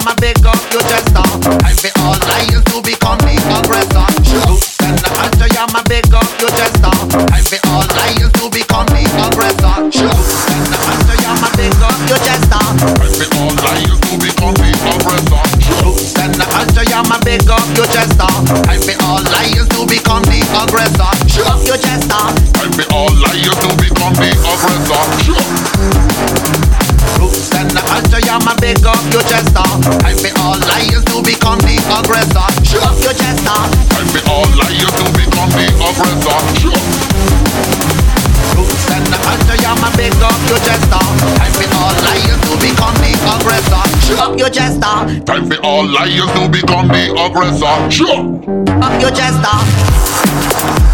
am a big up you just now. Time for all lions to become the aggressor. Shoot and I am a big up you just now. Time for all lions to become the aggressor. friends are. Roots and under your man, big up your jester. Time for all liars to become the aggressor. Shook up your jester. Time for all liars to become the aggressor. Shook up your jester.